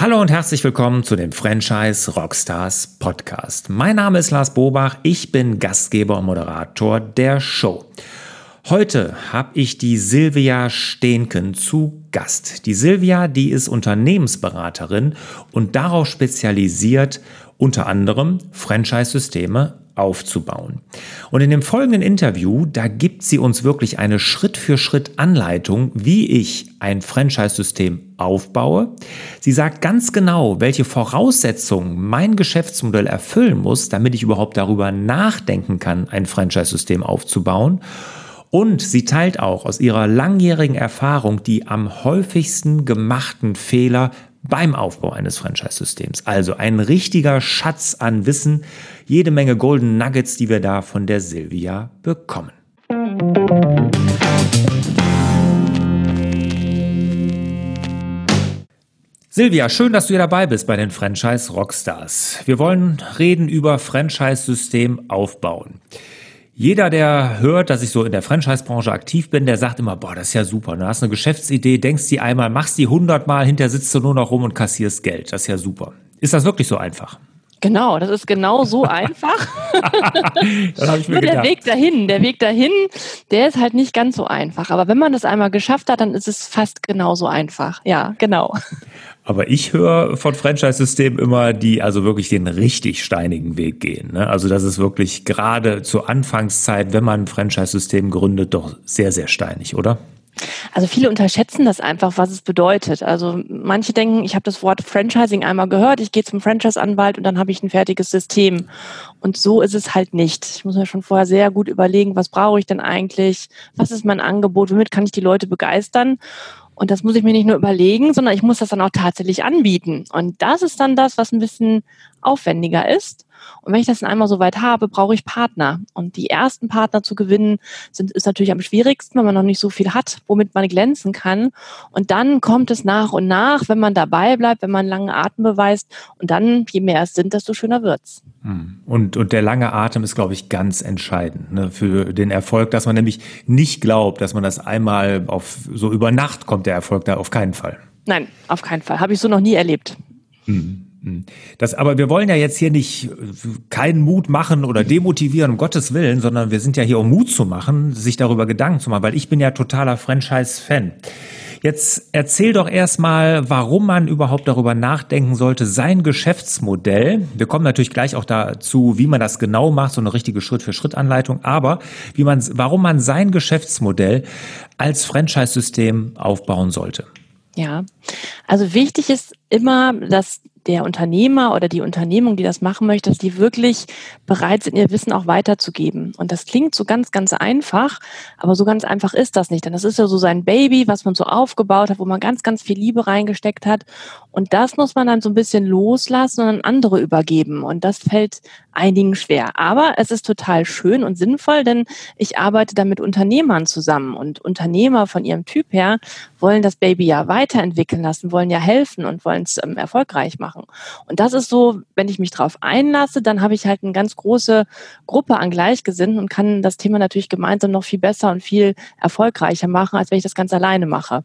Hallo und herzlich willkommen zu dem Franchise Rockstars Podcast. Mein Name ist Lars Bobach, ich bin Gastgeber und Moderator der Show. Heute habe ich die Silvia Stehnken zu Gast. Die Silvia, die ist Unternehmensberaterin und darauf spezialisiert, unter anderem Franchise-Systeme aufzubauen. Und in dem folgenden Interview, da gibt sie uns wirklich eine Schritt-für-Schritt-Anleitung, wie ich ein Franchise-System aufbaue. Sie sagt ganz genau, welche Voraussetzungen mein Geschäftsmodell erfüllen muss, damit ich überhaupt darüber nachdenken kann, ein Franchise-System aufzubauen. Und sie teilt auch aus ihrer langjährigen Erfahrung die am häufigsten gemachten Fehler beim Aufbau eines Franchise-Systems. Also ein richtiger Schatz an Wissen, jede Menge Golden Nuggets, die wir da von der Silvia bekommen. Silvia, schön, dass du hier dabei bist bei den Franchise Rockstars. Wir wollen reden über Franchise-System aufbauen. Jeder, der hört, dass ich so in der Franchise-Branche aktiv bin, der sagt immer, boah, das ist ja super. Du hast eine Geschäftsidee, denkst die einmal, machst die hundertmal, hinterher sitzt du nur noch rum und kassierst Geld. Das ist ja super. Ist das wirklich so einfach? Genau, das ist genau so einfach. Nur der Weg dahin, der Weg dahin, der ist halt nicht ganz so einfach. Aber wenn man das einmal geschafft hat, dann ist es fast genauso einfach. Ja, genau. Aber ich höre von Franchise-Systemen immer, die also wirklich den richtig steinigen Weg gehen. Ne? Also das ist wirklich gerade zur Anfangszeit, wenn man ein Franchise-System gründet, doch sehr, sehr steinig, oder? Also viele unterschätzen das einfach, was es bedeutet. Also manche denken, ich habe das Wort Franchising einmal gehört, ich gehe zum Franchise-Anwalt und dann habe ich ein fertiges System. Und so ist es halt nicht. Ich muss mir schon vorher sehr gut überlegen, was brauche ich denn eigentlich, was ist mein Angebot, womit kann ich die Leute begeistern. Und das muss ich mir nicht nur überlegen, sondern ich muss das dann auch tatsächlich anbieten. Und das ist dann das, was ein bisschen aufwendiger ist. Und wenn ich das dann einmal so weit habe, brauche ich Partner. Und die ersten Partner zu gewinnen, sind, ist natürlich am schwierigsten, wenn man noch nicht so viel hat, womit man glänzen kann. Und dann kommt es nach und nach, wenn man dabei bleibt, wenn man langen Atem beweist. Und dann, je mehr es sind, desto schöner wird's. Hm. Und, und der lange Atem ist, glaube ich, ganz entscheidend ne, für den Erfolg, dass man nämlich nicht glaubt, dass man das einmal auf so über Nacht kommt, der Erfolg da auf keinen Fall. Nein, auf keinen Fall. Habe ich so noch nie erlebt. Hm. Hm. Das, aber wir wollen ja jetzt hier nicht äh, keinen Mut machen oder demotivieren, um Gottes Willen, sondern wir sind ja hier, um Mut zu machen, sich darüber Gedanken zu machen, weil ich bin ja totaler Franchise-Fan. Jetzt erzähl doch erstmal, warum man überhaupt darüber nachdenken sollte, sein Geschäftsmodell, wir kommen natürlich gleich auch dazu, wie man das genau macht, so eine richtige Schritt-für-Schritt-Anleitung, aber wie man, warum man sein Geschäftsmodell als Franchise-System aufbauen sollte. Ja, also wichtig ist immer, dass der Unternehmer oder die Unternehmung, die das machen möchte, dass die wirklich bereit sind, ihr Wissen auch weiterzugeben. Und das klingt so ganz, ganz einfach, aber so ganz einfach ist das nicht. Denn das ist ja so sein Baby, was man so aufgebaut hat, wo man ganz, ganz viel Liebe reingesteckt hat. Und das muss man dann so ein bisschen loslassen und an andere übergeben. Und das fällt einigen schwer. Aber es ist total schön und sinnvoll, denn ich arbeite da mit Unternehmern zusammen. Und Unternehmer von ihrem Typ her wollen das Baby ja weiterentwickeln lassen, wollen ja helfen und wollen es ähm, erfolgreich machen. Und das ist so, wenn ich mich darauf einlasse, dann habe ich halt eine ganz große Gruppe an Gleichgesinnten und kann das Thema natürlich gemeinsam noch viel besser und viel erfolgreicher machen, als wenn ich das ganz alleine mache.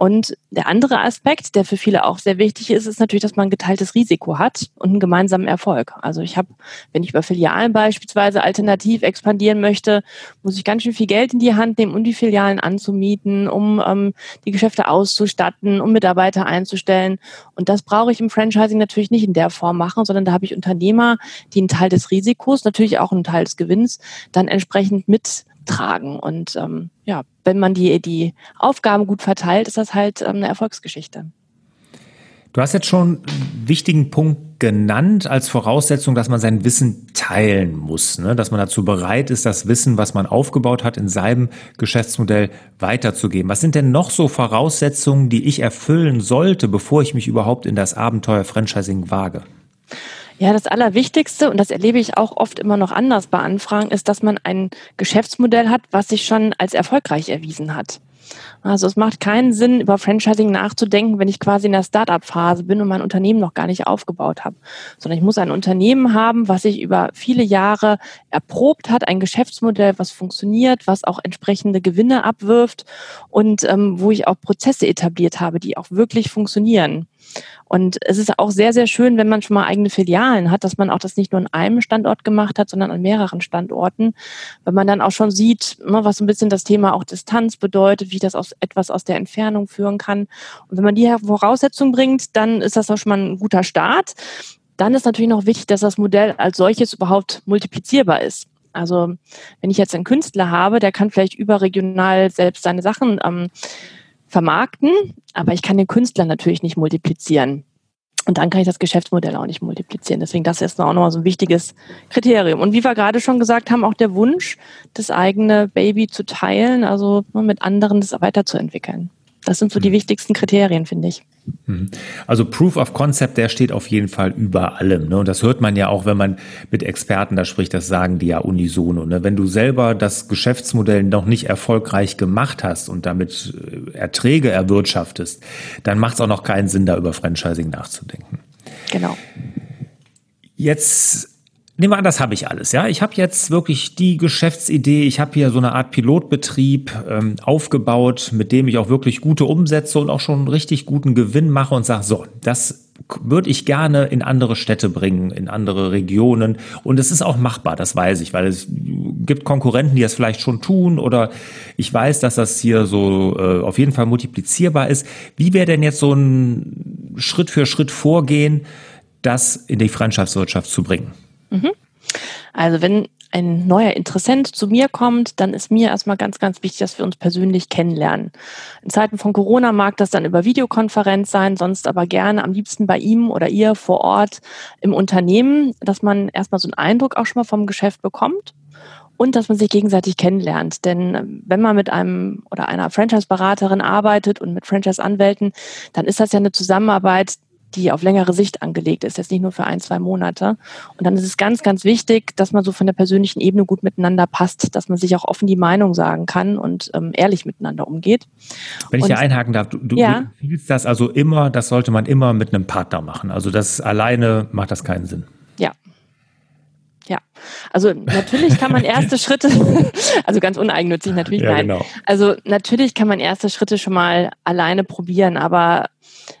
Und der andere Aspekt, der für viele auch sehr wichtig ist, ist natürlich, dass man ein geteiltes Risiko hat und einen gemeinsamen Erfolg. Also ich habe, wenn ich über Filialen beispielsweise alternativ expandieren möchte, muss ich ganz schön viel Geld in die Hand nehmen, um die Filialen anzumieten, um ähm, die Geschäfte auszustatten, um Mitarbeiter einzustellen. Und das brauche ich im Franchising natürlich nicht in der Form machen, sondern da habe ich Unternehmer, die einen Teil des Risikos, natürlich auch einen Teil des Gewinns, dann entsprechend mit tragen. Und ähm, ja, wenn man die, die Aufgaben gut verteilt, ist das halt ähm, eine Erfolgsgeschichte. Du hast jetzt schon einen wichtigen Punkt genannt als Voraussetzung, dass man sein Wissen teilen muss, ne? dass man dazu bereit ist, das Wissen, was man aufgebaut hat, in seinem Geschäftsmodell weiterzugeben. Was sind denn noch so Voraussetzungen, die ich erfüllen sollte, bevor ich mich überhaupt in das Abenteuer Franchising wage? Ja, das Allerwichtigste, und das erlebe ich auch oft immer noch anders bei Anfragen, ist, dass man ein Geschäftsmodell hat, was sich schon als erfolgreich erwiesen hat. Also es macht keinen Sinn, über Franchising nachzudenken, wenn ich quasi in der Startup-Phase bin und mein Unternehmen noch gar nicht aufgebaut habe. Sondern ich muss ein Unternehmen haben, was sich über viele Jahre erprobt hat, ein Geschäftsmodell, was funktioniert, was auch entsprechende Gewinne abwirft und ähm, wo ich auch Prozesse etabliert habe, die auch wirklich funktionieren. Und es ist auch sehr, sehr schön, wenn man schon mal eigene Filialen hat, dass man auch das nicht nur an einem Standort gemacht hat, sondern an mehreren Standorten, weil man dann auch schon sieht, ne, was so ein bisschen das Thema auch Distanz bedeutet, wie das aus etwas aus der Entfernung führen kann. Und wenn man die Voraussetzungen bringt, dann ist das auch schon mal ein guter Start. Dann ist natürlich noch wichtig, dass das Modell als solches überhaupt multiplizierbar ist. Also wenn ich jetzt einen Künstler habe, der kann vielleicht überregional selbst seine Sachen ähm, vermarkten, aber ich kann den Künstler natürlich nicht multiplizieren. Und dann kann ich das Geschäftsmodell auch nicht multiplizieren. Deswegen das ist auch nochmal so ein wichtiges Kriterium. Und wie wir gerade schon gesagt haben, auch der Wunsch, das eigene Baby zu teilen, also mit anderen das weiterzuentwickeln. Das sind so die mhm. wichtigsten Kriterien, finde ich. Mhm. Also Proof of Concept, der steht auf jeden Fall über allem. Ne? Und das hört man ja auch, wenn man mit Experten da spricht, das sagen die ja unisono. Ne? Wenn du selber das Geschäftsmodell noch nicht erfolgreich gemacht hast und damit äh, Erträge erwirtschaftest, dann macht es auch noch keinen Sinn, da über Franchising nachzudenken. Genau. Jetzt Nehmen wir an, das habe ich alles. Ja, ich habe jetzt wirklich die Geschäftsidee. Ich habe hier so eine Art Pilotbetrieb ähm, aufgebaut, mit dem ich auch wirklich gute Umsätze und auch schon richtig guten Gewinn mache und sage, so, das würde ich gerne in andere Städte bringen, in andere Regionen. Und es ist auch machbar, das weiß ich, weil es gibt Konkurrenten, die das vielleicht schon tun oder ich weiß, dass das hier so äh, auf jeden Fall multiplizierbar ist. Wie wäre denn jetzt so ein Schritt für Schritt Vorgehen, das in die Freundschaftswirtschaft zu bringen? Mhm. Also wenn ein neuer Interessent zu mir kommt, dann ist mir erstmal ganz, ganz wichtig, dass wir uns persönlich kennenlernen. In Zeiten von Corona mag das dann über Videokonferenz sein, sonst aber gerne am liebsten bei ihm oder ihr vor Ort im Unternehmen, dass man erstmal so einen Eindruck auch schon mal vom Geschäft bekommt und dass man sich gegenseitig kennenlernt. Denn wenn man mit einem oder einer Franchise-Beraterin arbeitet und mit Franchise-Anwälten, dann ist das ja eine Zusammenarbeit, die auf längere Sicht angelegt ist, jetzt nicht nur für ein, zwei Monate. Und dann ist es ganz, ganz wichtig, dass man so von der persönlichen Ebene gut miteinander passt, dass man sich auch offen die Meinung sagen kann und ähm, ehrlich miteinander umgeht. Wenn ich hier einhaken darf, du, du, ja. empfiehlst das also immer, das sollte man immer mit einem Partner machen. Also das alleine macht das keinen Sinn. Ja, ja, also natürlich kann man erste Schritte, also ganz uneigennützig natürlich, ja, nein. Genau. Also natürlich kann man erste Schritte schon mal alleine probieren, aber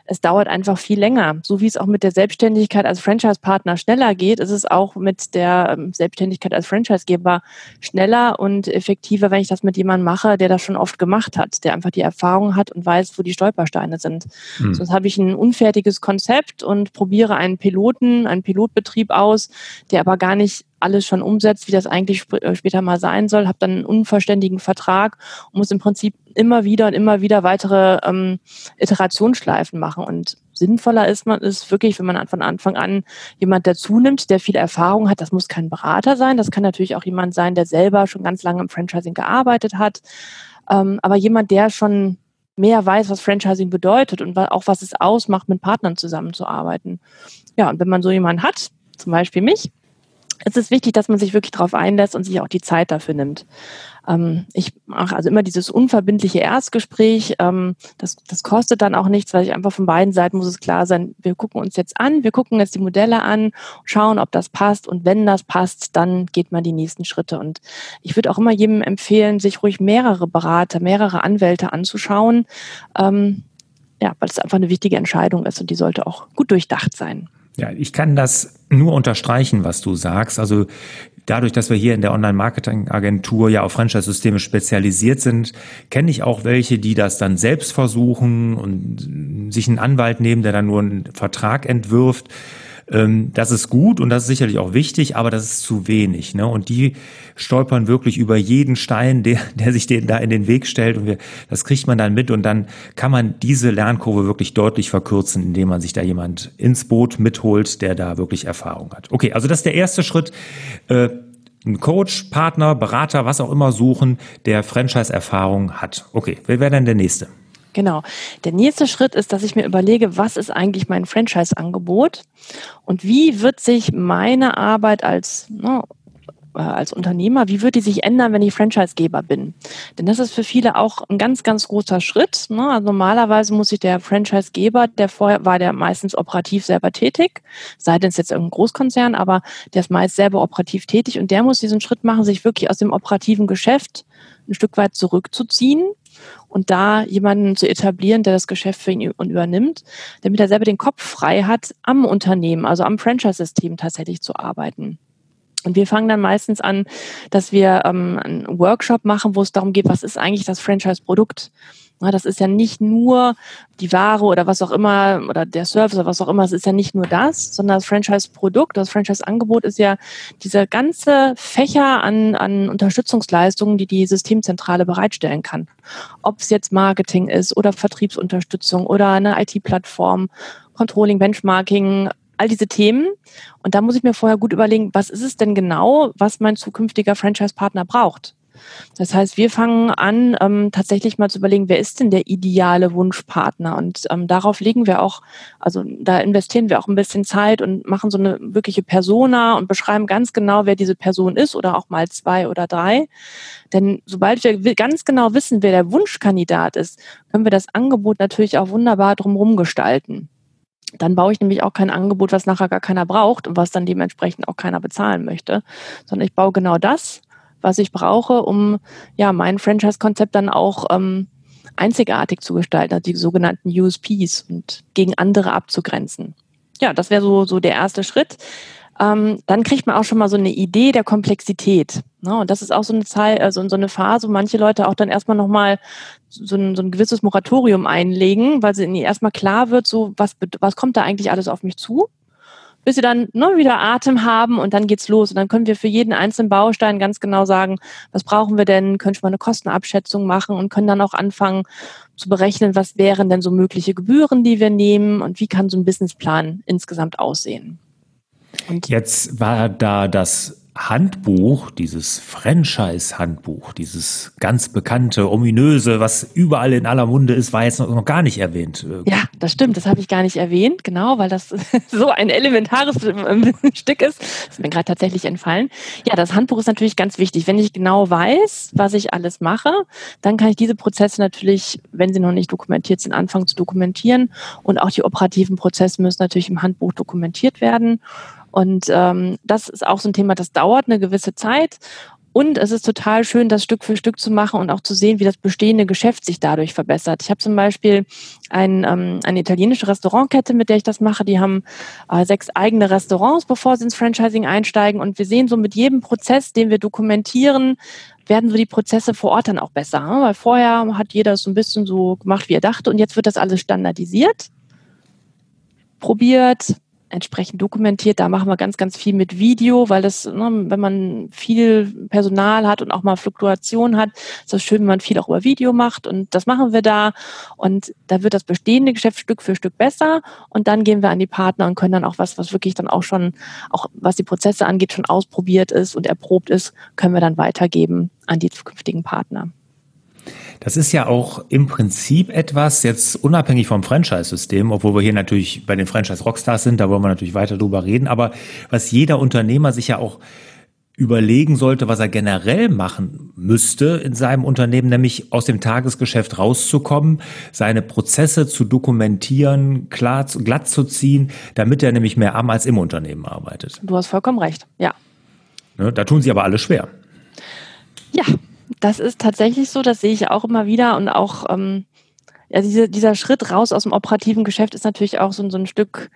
es dauert einfach viel länger. So wie es auch mit der Selbstständigkeit als Franchise-Partner schneller geht, ist es auch mit der ähm, Selbstständigkeit als Franchisegeber schneller und effektiver, wenn ich das mit jemandem mache, der das schon oft gemacht hat, der einfach die Erfahrung hat und weiß, wo die Stolpersteine sind. Mhm. Sonst habe ich ein unfertiges Konzept und probiere einen Piloten, einen Pilotbetrieb aus, der aber gar nicht alles schon umsetzt, wie das eigentlich sp äh, später mal sein soll, habe dann einen unverständigen Vertrag und muss im Prinzip immer wieder und immer wieder weitere ähm, Iterationsschleifen machen. Und sinnvoller ist man ist wirklich, wenn man von Anfang an jemand dazu nimmt, der viel Erfahrung hat. Das muss kein Berater sein, das kann natürlich auch jemand sein, der selber schon ganz lange im Franchising gearbeitet hat. Ähm, aber jemand, der schon mehr weiß, was Franchising bedeutet und auch was es ausmacht, mit Partnern zusammenzuarbeiten. Ja, und wenn man so jemanden hat, zum Beispiel mich, es ist wichtig, dass man sich wirklich darauf einlässt und sich auch die Zeit dafür nimmt. Ähm, ich mache also immer dieses unverbindliche Erstgespräch. Ähm, das, das kostet dann auch nichts, weil ich einfach von beiden Seiten muss es klar sein, wir gucken uns jetzt an, wir gucken jetzt die Modelle an, schauen, ob das passt und wenn das passt, dann geht man die nächsten Schritte. Und ich würde auch immer jedem empfehlen, sich ruhig mehrere Berater, mehrere Anwälte anzuschauen. Ähm, ja, weil es einfach eine wichtige Entscheidung ist und die sollte auch gut durchdacht sein. Ja, ich kann das nur unterstreichen, was du sagst. Also dadurch, dass wir hier in der Online-Marketing-Agentur ja auf Franchise-Systeme spezialisiert sind, kenne ich auch welche, die das dann selbst versuchen und sich einen Anwalt nehmen, der dann nur einen Vertrag entwirft. Ähm, das ist gut und das ist sicherlich auch wichtig, aber das ist zu wenig. Ne? Und die stolpern wirklich über jeden Stein, der, der sich denen da in den Weg stellt. Und wir, das kriegt man dann mit und dann kann man diese Lernkurve wirklich deutlich verkürzen, indem man sich da jemand ins Boot mitholt, der da wirklich Erfahrung hat. Okay, also das ist der erste Schritt. Äh, einen Coach, Partner, Berater, was auch immer suchen, der Franchise-Erfahrung hat. Okay, wer wäre denn der nächste? Genau. Der nächste Schritt ist, dass ich mir überlege, was ist eigentlich mein Franchise-Angebot und wie wird sich meine Arbeit als, ne, äh, als Unternehmer, wie wird die sich ändern, wenn ich Franchisegeber bin? Denn das ist für viele auch ein ganz, ganz großer Schritt. Ne? Also normalerweise muss sich der Franchisegeber, der vorher war der meistens operativ selber tätig, sei denn es jetzt irgendein Großkonzern, aber der ist meist selber operativ tätig und der muss diesen Schritt machen, sich wirklich aus dem operativen Geschäft ein Stück weit zurückzuziehen und da jemanden zu etablieren, der das Geschäft für ihn übernimmt, damit er selber den Kopf frei hat, am Unternehmen, also am Franchise-System tatsächlich zu arbeiten. Und wir fangen dann meistens an, dass wir ähm, einen Workshop machen, wo es darum geht, was ist eigentlich das Franchise-Produkt? Das ist ja nicht nur die Ware oder was auch immer oder der Service oder was auch immer. Es ist ja nicht nur das, sondern das Franchise-Produkt, das Franchise-Angebot ist ja dieser ganze Fächer an, an Unterstützungsleistungen, die die Systemzentrale bereitstellen kann. Ob es jetzt Marketing ist oder Vertriebsunterstützung oder eine IT-Plattform, Controlling, Benchmarking, all diese Themen. Und da muss ich mir vorher gut überlegen, was ist es denn genau, was mein zukünftiger Franchise-Partner braucht. Das heißt, wir fangen an, ähm, tatsächlich mal zu überlegen, wer ist denn der ideale Wunschpartner? Und ähm, darauf legen wir auch, also da investieren wir auch ein bisschen Zeit und machen so eine wirkliche Persona und beschreiben ganz genau, wer diese Person ist oder auch mal zwei oder drei. Denn sobald wir ganz genau wissen, wer der Wunschkandidat ist, können wir das Angebot natürlich auch wunderbar drumherum gestalten dann baue ich nämlich auch kein Angebot, was nachher gar keiner braucht und was dann dementsprechend auch keiner bezahlen möchte, sondern ich baue genau das, was ich brauche, um ja mein Franchise-Konzept dann auch ähm, einzigartig zu gestalten, also die sogenannten USPs und gegen andere abzugrenzen. Ja, das wäre so, so der erste Schritt. Ähm, dann kriegt man auch schon mal so eine Idee der Komplexität. Ne? Und das ist auch so eine Zeit, also so eine Phase, wo manche Leute auch dann erstmal nochmal so ein, so ein gewisses Moratorium einlegen, weil sie ihnen erstmal klar wird, so was, was kommt da eigentlich alles auf mich zu? bis sie dann ne, wieder Atem haben und dann geht's los. Und dann können wir für jeden einzelnen Baustein ganz genau sagen, was brauchen wir denn, können wir eine Kostenabschätzung machen und können dann auch anfangen zu berechnen, was wären denn so mögliche Gebühren, die wir nehmen und wie kann so ein Businessplan insgesamt aussehen. Und Jetzt war da das Handbuch, dieses Franchise-Handbuch, dieses ganz bekannte, ominöse, was überall in aller Munde ist, war jetzt noch, gar nicht erwähnt. Ja, das stimmt, das habe ich gar nicht erwähnt, genau, weil das so ein elementares Stück ist. Das ist mir gerade tatsächlich entfallen. Ja, das Handbuch ist natürlich ganz wichtig. Wenn ich genau weiß, was ich alles mache, dann kann ich diese Prozesse natürlich, wenn sie noch nicht dokumentiert sind, anfangen zu dokumentieren. Und auch die operativen Prozesse müssen natürlich im Handbuch dokumentiert werden. Und ähm, das ist auch so ein Thema, das dauert eine gewisse Zeit. Und es ist total schön, das Stück für Stück zu machen und auch zu sehen, wie das bestehende Geschäft sich dadurch verbessert. Ich habe zum Beispiel ein, ähm, eine italienische Restaurantkette, mit der ich das mache. Die haben äh, sechs eigene Restaurants, bevor sie ins Franchising einsteigen. Und wir sehen so mit jedem Prozess, den wir dokumentieren, werden so die Prozesse vor Ort dann auch besser. Ne? Weil vorher hat jeder so ein bisschen so gemacht, wie er dachte. Und jetzt wird das alles standardisiert, probiert, entsprechend dokumentiert. Da machen wir ganz, ganz viel mit Video, weil das, ne, wenn man viel Personal hat und auch mal Fluktuation hat, ist das schön, wenn man viel auch über Video macht. Und das machen wir da. Und da wird das bestehende Geschäft Stück für Stück besser. Und dann gehen wir an die Partner und können dann auch was, was wirklich dann auch schon, auch was die Prozesse angeht, schon ausprobiert ist und erprobt ist, können wir dann weitergeben an die zukünftigen Partner. Das ist ja auch im Prinzip etwas, jetzt unabhängig vom Franchise-System, obwohl wir hier natürlich bei den Franchise-Rockstars sind, da wollen wir natürlich weiter drüber reden, aber was jeder Unternehmer sich ja auch überlegen sollte, was er generell machen müsste in seinem Unternehmen, nämlich aus dem Tagesgeschäft rauszukommen, seine Prozesse zu dokumentieren, klar, glatt zu ziehen, damit er nämlich mehr am als im Unternehmen arbeitet. Du hast vollkommen recht, ja. Ne, da tun sie aber alle schwer. Das ist tatsächlich so, das sehe ich auch immer wieder und auch ähm, ja, diese, dieser Schritt raus aus dem operativen Geschäft ist natürlich auch so, so ein Stück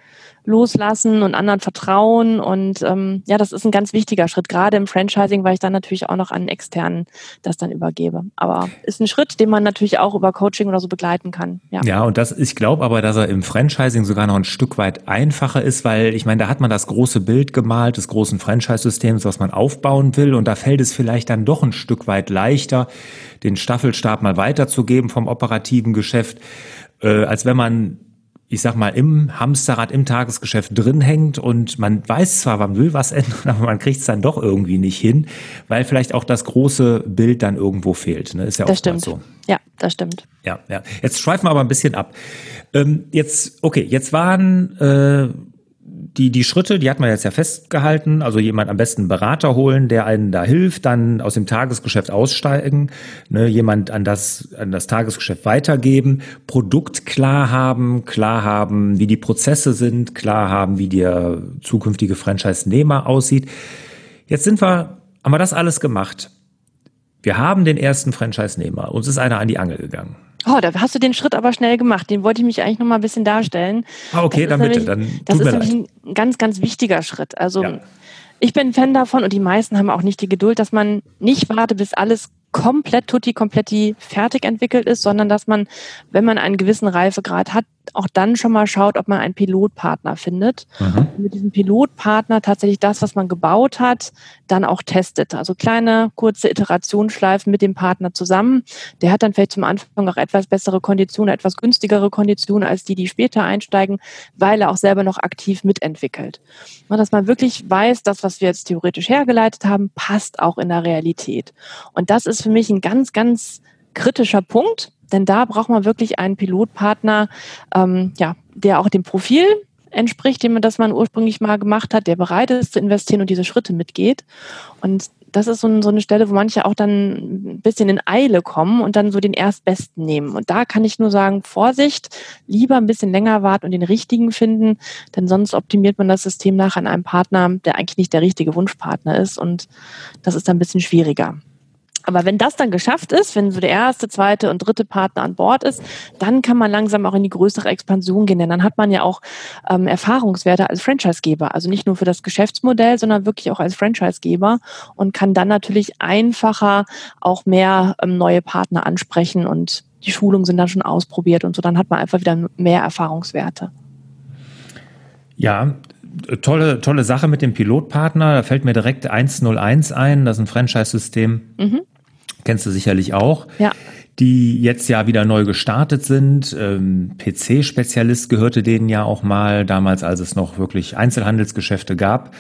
loslassen und anderen vertrauen. Und ähm, ja, das ist ein ganz wichtiger Schritt, gerade im Franchising, weil ich dann natürlich auch noch an externen das dann übergebe. Aber ist ein Schritt, den man natürlich auch über Coaching oder so begleiten kann. Ja, ja und das, ich glaube aber, dass er im Franchising sogar noch ein Stück weit einfacher ist, weil ich meine, da hat man das große Bild gemalt des großen Franchise-Systems, was man aufbauen will. Und da fällt es vielleicht dann doch ein Stück weit leichter, den Staffelstab mal weiterzugeben vom operativen Geschäft, äh, als wenn man ich sag mal, im Hamsterrad, im Tagesgeschäft drin hängt und man weiß zwar, man will was ändern, aber man kriegt es dann doch irgendwie nicht hin, weil vielleicht auch das große Bild dann irgendwo fehlt. Ne? Ist ja das stimmt. so. Ja, das stimmt. Ja, ja. Jetzt schweifen wir aber ein bisschen ab. Ähm, jetzt, okay, jetzt waren äh, die, die Schritte, die hat man jetzt ja festgehalten, also jemand am besten einen Berater holen, der einen da hilft, dann aus dem Tagesgeschäft aussteigen, ne, jemand an das, an das Tagesgeschäft weitergeben, Produkt klar haben, klar haben, wie die Prozesse sind, klar haben, wie der zukünftige Franchise-Nehmer aussieht. Jetzt sind wir, haben wir das alles gemacht. Wir haben den ersten Franchise-Nehmer. Uns ist einer an die Angel gegangen. Oh, da hast du den Schritt aber schnell gemacht. Den wollte ich mich eigentlich noch mal ein bisschen darstellen. Ah, okay, dann bitte. Dann das ist nämlich ein ganz, ganz wichtiger Schritt. Also ja. ich bin Fan davon und die meisten haben auch nicht die Geduld, dass man nicht wartet, bis alles komplett tutti kompletti fertig entwickelt ist, sondern dass man, wenn man einen gewissen Reifegrad hat, auch dann schon mal schaut, ob man einen Pilotpartner findet. Mhm. Und mit diesem Pilotpartner tatsächlich das, was man gebaut hat, dann auch testet. Also kleine, kurze Iterationsschleifen mit dem Partner zusammen. Der hat dann vielleicht zum Anfang auch etwas bessere Konditionen, etwas günstigere Konditionen als die, die später einsteigen, weil er auch selber noch aktiv mitentwickelt. Und dass man wirklich weiß, das, was wir jetzt theoretisch hergeleitet haben, passt auch in der Realität. Und das ist für mich ein ganz, ganz kritischer Punkt, denn da braucht man wirklich einen Pilotpartner, ähm, ja, der auch dem Profil entspricht, dem das man ursprünglich mal gemacht hat, der bereit ist zu investieren und diese Schritte mitgeht. Und das ist so eine Stelle, wo manche auch dann ein bisschen in Eile kommen und dann so den Erstbesten nehmen. Und da kann ich nur sagen, Vorsicht, lieber ein bisschen länger warten und den richtigen finden, denn sonst optimiert man das System nach an einem Partner, der eigentlich nicht der richtige Wunschpartner ist. Und das ist dann ein bisschen schwieriger. Aber wenn das dann geschafft ist, wenn so der erste, zweite und dritte Partner an Bord ist, dann kann man langsam auch in die größere Expansion gehen. Denn dann hat man ja auch ähm, Erfahrungswerte als Franchisegeber. Also nicht nur für das Geschäftsmodell, sondern wirklich auch als Franchisegeber und kann dann natürlich einfacher auch mehr ähm, neue Partner ansprechen und die Schulungen sind dann schon ausprobiert und so. Dann hat man einfach wieder mehr Erfahrungswerte. Ja, tolle, tolle Sache mit dem Pilotpartner. Da fällt mir direkt 101 ein. Das ist ein Franchise-System. Mhm kennst du sicherlich auch. Ja. Die jetzt ja wieder neu gestartet sind. Ähm, PC-Spezialist gehörte denen ja auch mal, damals, als es noch wirklich Einzelhandelsgeschäfte gab.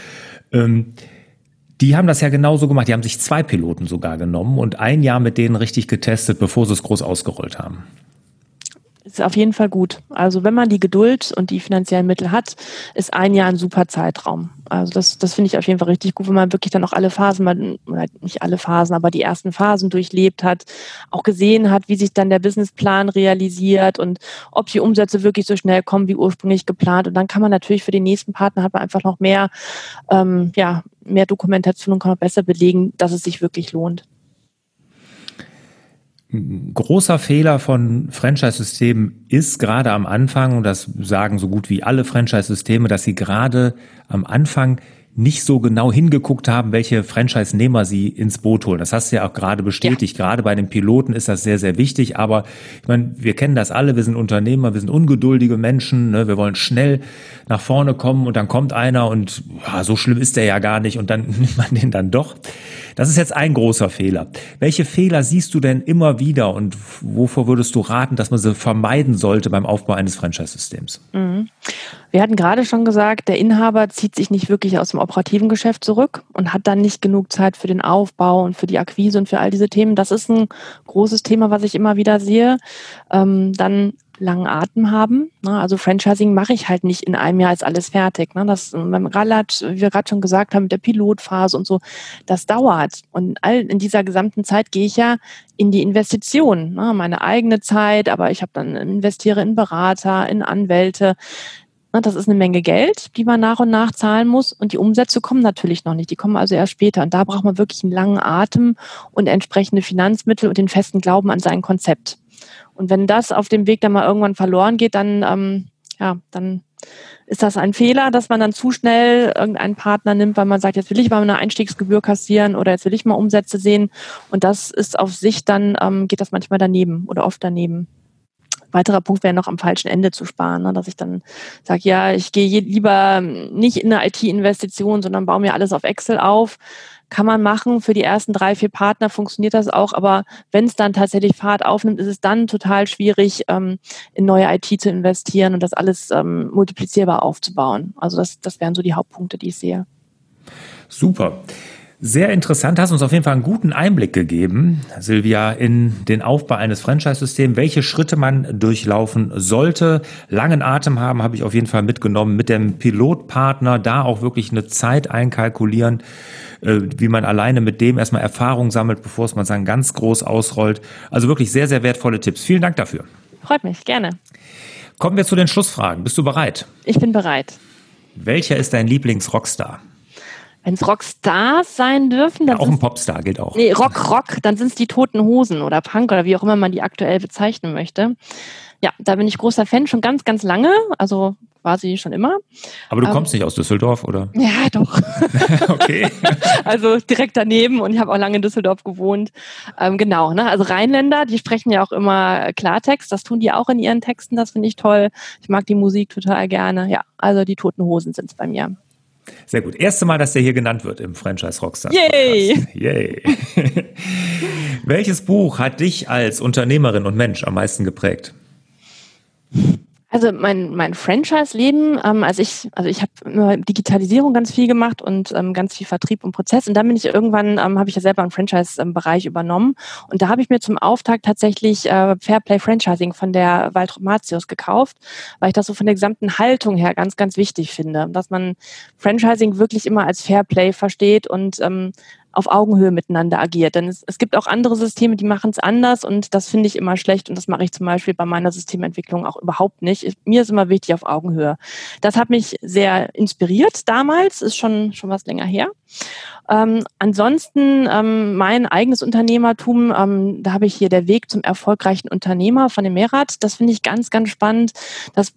Ähm, die haben das ja genauso gemacht. Die haben sich zwei Piloten sogar genommen und ein Jahr mit denen richtig getestet, bevor sie es groß ausgerollt haben ist auf jeden Fall gut. Also wenn man die Geduld und die finanziellen Mittel hat, ist ein Jahr ein super Zeitraum. Also das, das finde ich auf jeden Fall richtig gut, wenn man wirklich dann auch alle Phasen, oder nicht alle Phasen, aber die ersten Phasen durchlebt hat, auch gesehen hat, wie sich dann der Businessplan realisiert und ob die Umsätze wirklich so schnell kommen wie ursprünglich geplant. Und dann kann man natürlich für den nächsten Partner hat man einfach noch mehr, ähm, ja, mehr Dokumentation und kann auch besser belegen, dass es sich wirklich lohnt großer Fehler von Franchise-Systemen ist gerade am Anfang, und das sagen so gut wie alle Franchise-Systeme, dass sie gerade am Anfang nicht so genau hingeguckt haben, welche Franchise-Nehmer sie ins Boot holen. Das hast du ja auch gerade bestätigt. Ja. Gerade bei den Piloten ist das sehr, sehr wichtig. Aber ich meine, wir kennen das alle. Wir sind Unternehmer, wir sind ungeduldige Menschen. Ne? Wir wollen schnell nach vorne kommen und dann kommt einer und ja, so schlimm ist der ja gar nicht und dann nimmt man den dann doch. Das ist jetzt ein großer Fehler. Welche Fehler siehst du denn immer wieder und wovor würdest du raten, dass man sie vermeiden sollte beim Aufbau eines Franchise-Systems? Mhm. Wir hatten gerade schon gesagt, der Inhaber zieht sich nicht wirklich aus dem operativen Geschäft zurück und hat dann nicht genug Zeit für den Aufbau und für die Akquise und für all diese Themen. Das ist ein großes Thema, was ich immer wieder sehe. Ähm, dann langen Atem haben. Ne? Also Franchising mache ich halt nicht in einem Jahr ist alles fertig. Ne? Das beim Ralat, wie wir gerade schon gesagt haben, mit der Pilotphase und so, das dauert. Und all in dieser gesamten Zeit gehe ich ja in die Investition, ne? meine eigene Zeit, aber ich habe dann investiere in Berater, in Anwälte. Das ist eine Menge Geld, die man nach und nach zahlen muss. Und die Umsätze kommen natürlich noch nicht. Die kommen also erst später. Und da braucht man wirklich einen langen Atem und entsprechende Finanzmittel und den festen Glauben an sein Konzept. Und wenn das auf dem Weg dann mal irgendwann verloren geht, dann, ähm, ja, dann ist das ein Fehler, dass man dann zu schnell irgendeinen Partner nimmt, weil man sagt, jetzt will ich mal eine Einstiegsgebühr kassieren oder jetzt will ich mal Umsätze sehen. Und das ist auf sich dann, ähm, geht das manchmal daneben oder oft daneben. Weiterer Punkt wäre noch am falschen Ende zu sparen, ne? dass ich dann sage, ja, ich gehe lieber nicht in eine IT-Investition, sondern baue mir alles auf Excel auf kann man machen. Für die ersten drei, vier Partner funktioniert das auch. Aber wenn es dann tatsächlich Fahrt aufnimmt, ist es dann total schwierig, ähm, in neue IT zu investieren und das alles ähm, multiplizierbar aufzubauen. Also das, das wären so die Hauptpunkte, die ich sehe. Super. Sehr interessant, hast uns auf jeden Fall einen guten Einblick gegeben, Silvia, in den Aufbau eines Franchise-Systems, welche Schritte man durchlaufen sollte. Langen Atem haben, habe ich auf jeden Fall mitgenommen, mit dem Pilotpartner da auch wirklich eine Zeit einkalkulieren, äh, wie man alleine mit dem erstmal Erfahrung sammelt, bevor es man dann ganz groß ausrollt. Also wirklich sehr, sehr wertvolle Tipps. Vielen Dank dafür. Freut mich, gerne. Kommen wir zu den Schlussfragen. Bist du bereit? Ich bin bereit. Welcher ist dein Lieblings-Rockstar? Wenn es Rockstars sein dürfen, dann. Ja, auch ein Popstar gilt auch. Nee, Rock, Rock, dann sind es die Toten Hosen oder Punk oder wie auch immer man die aktuell bezeichnen möchte. Ja, da bin ich großer Fan schon ganz, ganz lange. Also quasi schon immer. Aber du kommst ähm, nicht aus Düsseldorf, oder? Ja, doch. okay. also direkt daneben und ich habe auch lange in Düsseldorf gewohnt. Ähm, genau, ne? Also Rheinländer, die sprechen ja auch immer Klartext. Das tun die auch in ihren Texten. Das finde ich toll. Ich mag die Musik total gerne. Ja, also die Toten Hosen sind es bei mir. Sehr gut. Erste Mal, dass der hier genannt wird im Franchise Rockstar. Yay! Yay! Welches Buch hat dich als Unternehmerin und Mensch am meisten geprägt? Also mein, mein Franchise-Leben, ähm, also ich, also ich habe Digitalisierung ganz viel gemacht und ähm, ganz viel Vertrieb und Prozess. Und dann bin ich irgendwann, ähm, habe ich ja selber einen Franchise-Bereich übernommen. Und da habe ich mir zum Auftakt tatsächlich äh, Fairplay Franchising von der Waltrop Matius gekauft, weil ich das so von der gesamten Haltung her ganz, ganz wichtig finde, dass man Franchising wirklich immer als Fairplay versteht und ähm, auf Augenhöhe miteinander agiert. Denn es, es gibt auch andere Systeme, die machen es anders und das finde ich immer schlecht und das mache ich zum Beispiel bei meiner Systementwicklung auch überhaupt nicht. Ich, mir ist immer wichtig auf Augenhöhe. Das hat mich sehr inspiriert damals, ist schon, schon was länger her. Ähm, ansonsten ähm, mein eigenes Unternehmertum, ähm, da habe ich hier der Weg zum erfolgreichen Unternehmer von dem Mehrrad. Das finde ich ganz, ganz spannend. Das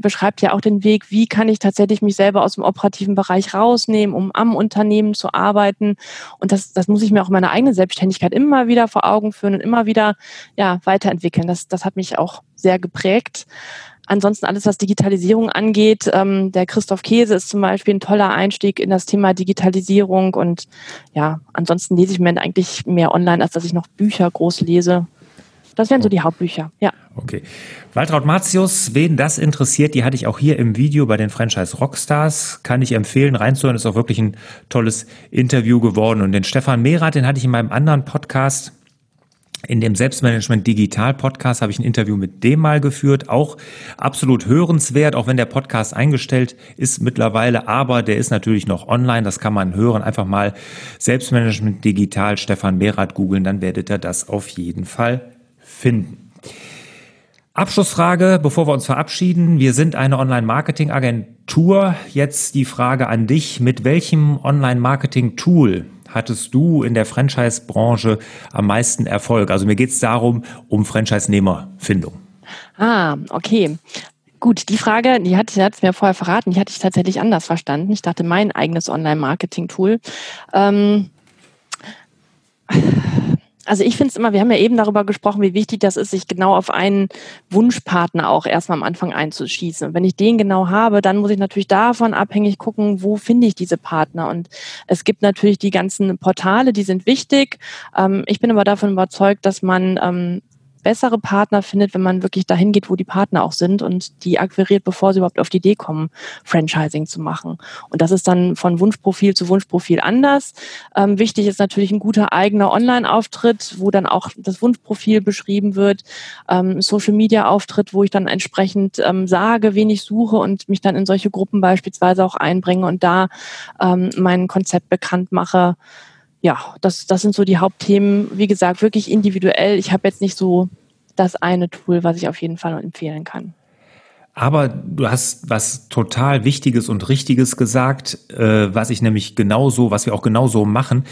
beschreibt ja auch den Weg, wie kann ich tatsächlich mich selber aus dem operativen Bereich rausnehmen, um am Unternehmen zu arbeiten. Und das, das muss ich mir auch in meiner eigenen Selbstständigkeit immer wieder vor Augen führen und immer wieder ja, weiterentwickeln. Das, das hat mich auch sehr geprägt. Ansonsten alles, was Digitalisierung angeht, ähm, der Christoph Käse ist zum Beispiel ein toller Einstieg in das Thema Digitalisierung und ja, ansonsten lese ich mir eigentlich mehr online, als dass ich noch Bücher groß lese. Das wären so die Hauptbücher, ja. Okay. Waltraud Matius, wen das interessiert, die hatte ich auch hier im Video bei den Franchise Rockstars. Kann ich empfehlen, reinzuhören. Ist auch wirklich ein tolles Interview geworden. Und den Stefan Mehrath, den hatte ich in meinem anderen Podcast in dem Selbstmanagement Digital Podcast habe ich ein Interview mit dem mal geführt, auch absolut hörenswert, auch wenn der Podcast eingestellt ist mittlerweile, aber der ist natürlich noch online, das kann man hören, einfach mal Selbstmanagement Digital Stefan Mehrath googeln, dann werdet ihr das auf jeden Fall finden. Abschlussfrage, bevor wir uns verabschieden. Wir sind eine Online-Marketing-Agentur. Jetzt die Frage an dich. Mit welchem Online-Marketing-Tool hattest du in der Franchise-Branche am meisten Erfolg? Also mir geht es darum, um Franchise-Nehmerfindung. Ah, okay. Gut, die Frage, die hat es mir vorher verraten, die hatte ich tatsächlich anders verstanden. Ich dachte, mein eigenes Online-Marketing-Tool. Ähm, also ich finde es immer, wir haben ja eben darüber gesprochen, wie wichtig das ist, sich genau auf einen Wunschpartner auch erstmal am Anfang einzuschießen. Und wenn ich den genau habe, dann muss ich natürlich davon abhängig gucken, wo finde ich diese Partner. Und es gibt natürlich die ganzen Portale, die sind wichtig. Ähm, ich bin aber davon überzeugt, dass man ähm, bessere Partner findet, wenn man wirklich dahin geht, wo die Partner auch sind und die akquiriert, bevor sie überhaupt auf die Idee kommen, Franchising zu machen. Und das ist dann von Wunschprofil zu Wunschprofil anders. Ähm, wichtig ist natürlich ein guter eigener Online-Auftritt, wo dann auch das Wunschprofil beschrieben wird, ähm, Social-Media-Auftritt, wo ich dann entsprechend ähm, sage, wen ich suche und mich dann in solche Gruppen beispielsweise auch einbringe und da ähm, mein Konzept bekannt mache ja, das, das sind so die Hauptthemen. Wie gesagt, wirklich individuell. Ich habe jetzt nicht so das eine Tool, was ich auf jeden Fall empfehlen kann. Aber du hast was total Wichtiges und Richtiges gesagt, äh, was ich nämlich genauso, was wir auch genauso machen.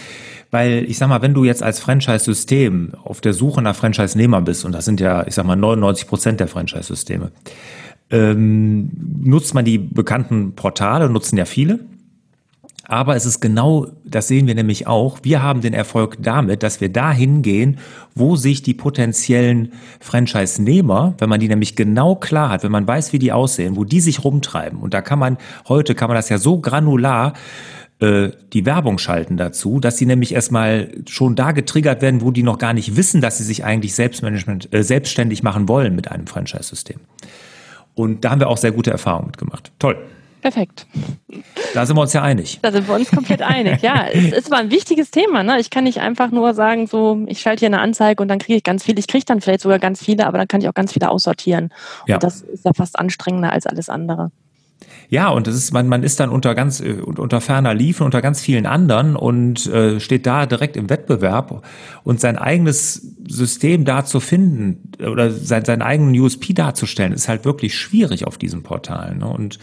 Weil ich sag mal, wenn du jetzt als Franchise-System auf der Suche nach Franchise-Nehmer bist, und das sind ja, ich sag mal, 99 Prozent der Franchise-Systeme, ähm, nutzt man die bekannten Portale, nutzen ja viele. Aber es ist genau, das sehen wir nämlich auch, wir haben den Erfolg damit, dass wir dahin gehen, wo sich die potenziellen Franchise-Nehmer, wenn man die nämlich genau klar hat, wenn man weiß, wie die aussehen, wo die sich rumtreiben. Und da kann man, heute kann man das ja so granular äh, die Werbung schalten dazu, dass sie nämlich erstmal schon da getriggert werden, wo die noch gar nicht wissen, dass sie sich eigentlich Selbstmanagement, äh, selbstständig machen wollen mit einem Franchise-System. Und da haben wir auch sehr gute Erfahrungen mitgemacht. Toll. Perfekt. Da sind wir uns ja einig. Da sind wir uns komplett einig, ja. Es ist aber ein wichtiges Thema. Ne? Ich kann nicht einfach nur sagen, so, ich schalte hier eine Anzeige und dann kriege ich ganz viel. Ich kriege dann vielleicht sogar ganz viele, aber dann kann ich auch ganz viele aussortieren. Ja. Und das ist ja fast anstrengender als alles andere. Ja, und das ist, man, man ist dann unter ganz, äh, unter ferner Liefen, unter ganz vielen anderen und äh, steht da direkt im Wettbewerb und sein eigenes System da zu finden, oder sein, seinen eigenen USP darzustellen, ist halt wirklich schwierig auf diesen Portalen. Ne? Und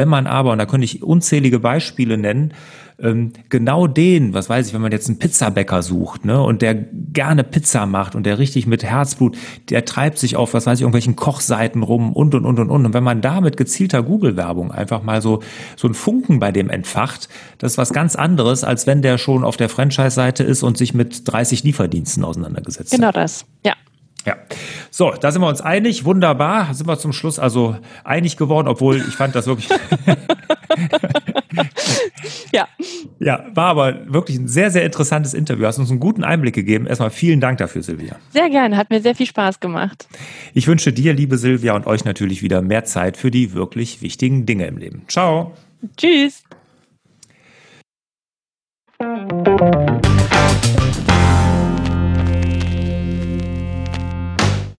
wenn man aber, und da könnte ich unzählige Beispiele nennen, ähm, genau den, was weiß ich, wenn man jetzt einen Pizzabäcker sucht, ne, und der gerne Pizza macht und der richtig mit Herzblut, der treibt sich auf, was weiß ich, irgendwelchen Kochseiten rum und und und und und. Und wenn man da mit gezielter Google-Werbung einfach mal so, so einen Funken bei dem entfacht, das ist was ganz anderes, als wenn der schon auf der Franchise-Seite ist und sich mit 30 Lieferdiensten auseinandergesetzt genau hat. Genau das, ja. Ja, so, da sind wir uns einig, wunderbar, sind wir zum Schluss also einig geworden, obwohl ich fand das wirklich. ja. Ja, war aber wirklich ein sehr, sehr interessantes Interview. Hast uns einen guten Einblick gegeben. Erstmal vielen Dank dafür, Silvia. Sehr gerne, hat mir sehr viel Spaß gemacht. Ich wünsche dir, liebe Silvia, und euch natürlich wieder mehr Zeit für die wirklich wichtigen Dinge im Leben. Ciao. Tschüss.